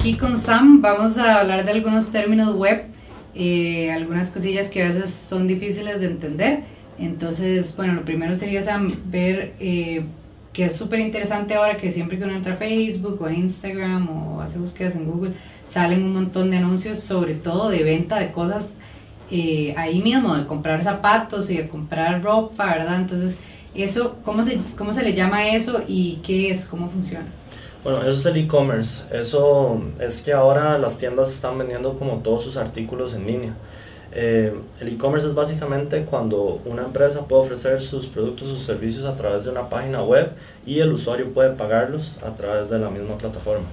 aquí con Sam. Vamos a hablar de algunos términos web, eh, algunas cosillas que a veces son difíciles de entender. Entonces, bueno, lo primero sería Sam, ver eh, que es súper interesante ahora que siempre que uno entra a Facebook o a Instagram o hace búsquedas en Google, salen un montón de anuncios, sobre todo de venta de cosas eh, ahí mismo, de comprar zapatos y de comprar ropa, ¿verdad? Entonces, eso, ¿cómo se, ¿cómo se le llama eso y qué es? ¿Cómo funciona? Bueno, eso es el e-commerce. Eso es que ahora las tiendas están vendiendo como todos sus artículos en línea. Eh, el e-commerce es básicamente cuando una empresa puede ofrecer sus productos o sus servicios a través de una página web y el usuario puede pagarlos a través de la misma plataforma.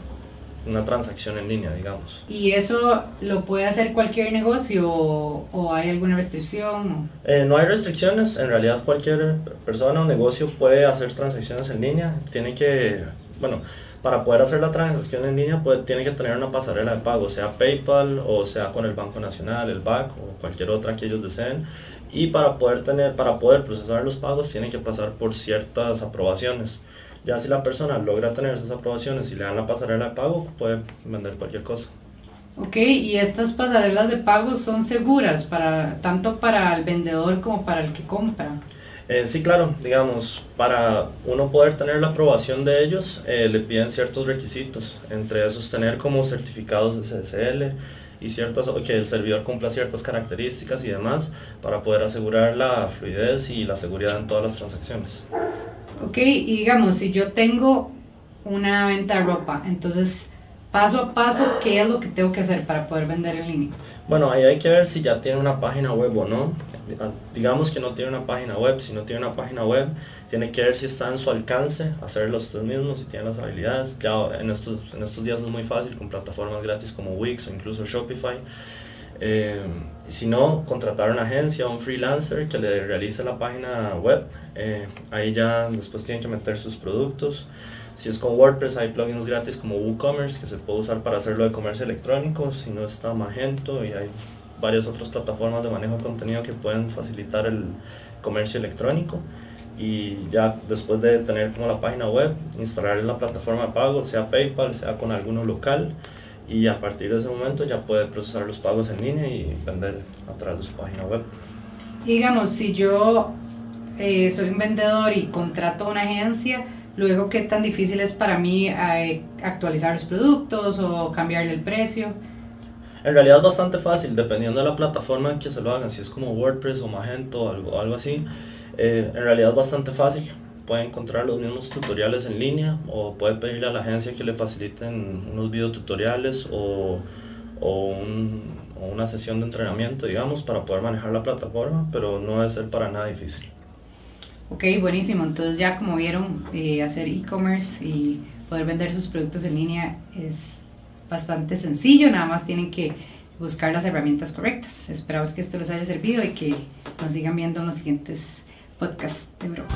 Una transacción en línea, digamos. ¿Y eso lo puede hacer cualquier negocio o, hay alguna restricción? Eh, no hay restricciones, en realidad cualquier persona o negocio puede hacer transacciones en línea. Tiene que, bueno, para poder hacer la transacción en línea pues, tiene que tener una pasarela de pago, sea PayPal o sea con el Banco Nacional, el BAC o cualquier otra que ellos deseen. Y para poder, tener, para poder procesar los pagos tiene que pasar por ciertas aprobaciones. Ya si la persona logra tener esas aprobaciones y le dan la pasarela de pago, puede vender cualquier cosa. Ok, y estas pasarelas de pago son seguras para tanto para el vendedor como para el que compra. Eh, sí, claro, digamos, para uno poder tener la aprobación de ellos, eh, le piden ciertos requisitos, entre esos tener como certificados de CSL y ciertos, que el servidor cumpla ciertas características y demás para poder asegurar la fluidez y la seguridad en todas las transacciones. Ok, y digamos, si yo tengo una venta de ropa, entonces paso a paso, ¿qué es lo que tengo que hacer para poder vender en línea? Bueno, ahí hay que ver si ya tiene una página web o no. Digamos que no tiene una página web, si no tiene una página web, tiene que ver si está en su alcance hacerlo usted mismo, si tiene las habilidades. Ya en estos, en estos días es muy fácil con plataformas gratis como Wix o incluso Shopify. Eh, si no, contratar una agencia o un freelancer que le realice la página web. Eh, ahí ya después tienen que meter sus productos. Si es con WordPress, hay plugins gratis como WooCommerce que se puede usar para hacerlo de comercio electrónico. Si no está Magento y hay varias otras plataformas de manejo de contenido que pueden facilitar el comercio electrónico. Y ya después de tener como la página web, instalar la plataforma de pago, sea PayPal, sea con alguno local. Y a partir de ese momento ya puede procesar los pagos en línea y vender a través de su página web. Digamos, si yo eh, soy un vendedor y contrato una agencia, Luego, ¿qué tan difícil es para mí eh, actualizar los productos o cambiarle el precio? En realidad es bastante fácil, dependiendo de la plataforma en que se lo hagan, si es como WordPress o Magento o algo, algo así. Eh, en realidad es bastante fácil. Puede encontrar los mismos tutoriales en línea o puede pedirle a la agencia que le faciliten unos videotutoriales o, o, o una sesión de entrenamiento, digamos, para poder manejar la plataforma, pero no debe ser para nada difícil. Ok, buenísimo. Entonces ya como vieron, eh, hacer e-commerce y poder vender sus productos en línea es bastante sencillo, nada más tienen que buscar las herramientas correctas. Esperamos que esto les haya servido y que nos sigan viendo en los siguientes podcasts de Broco.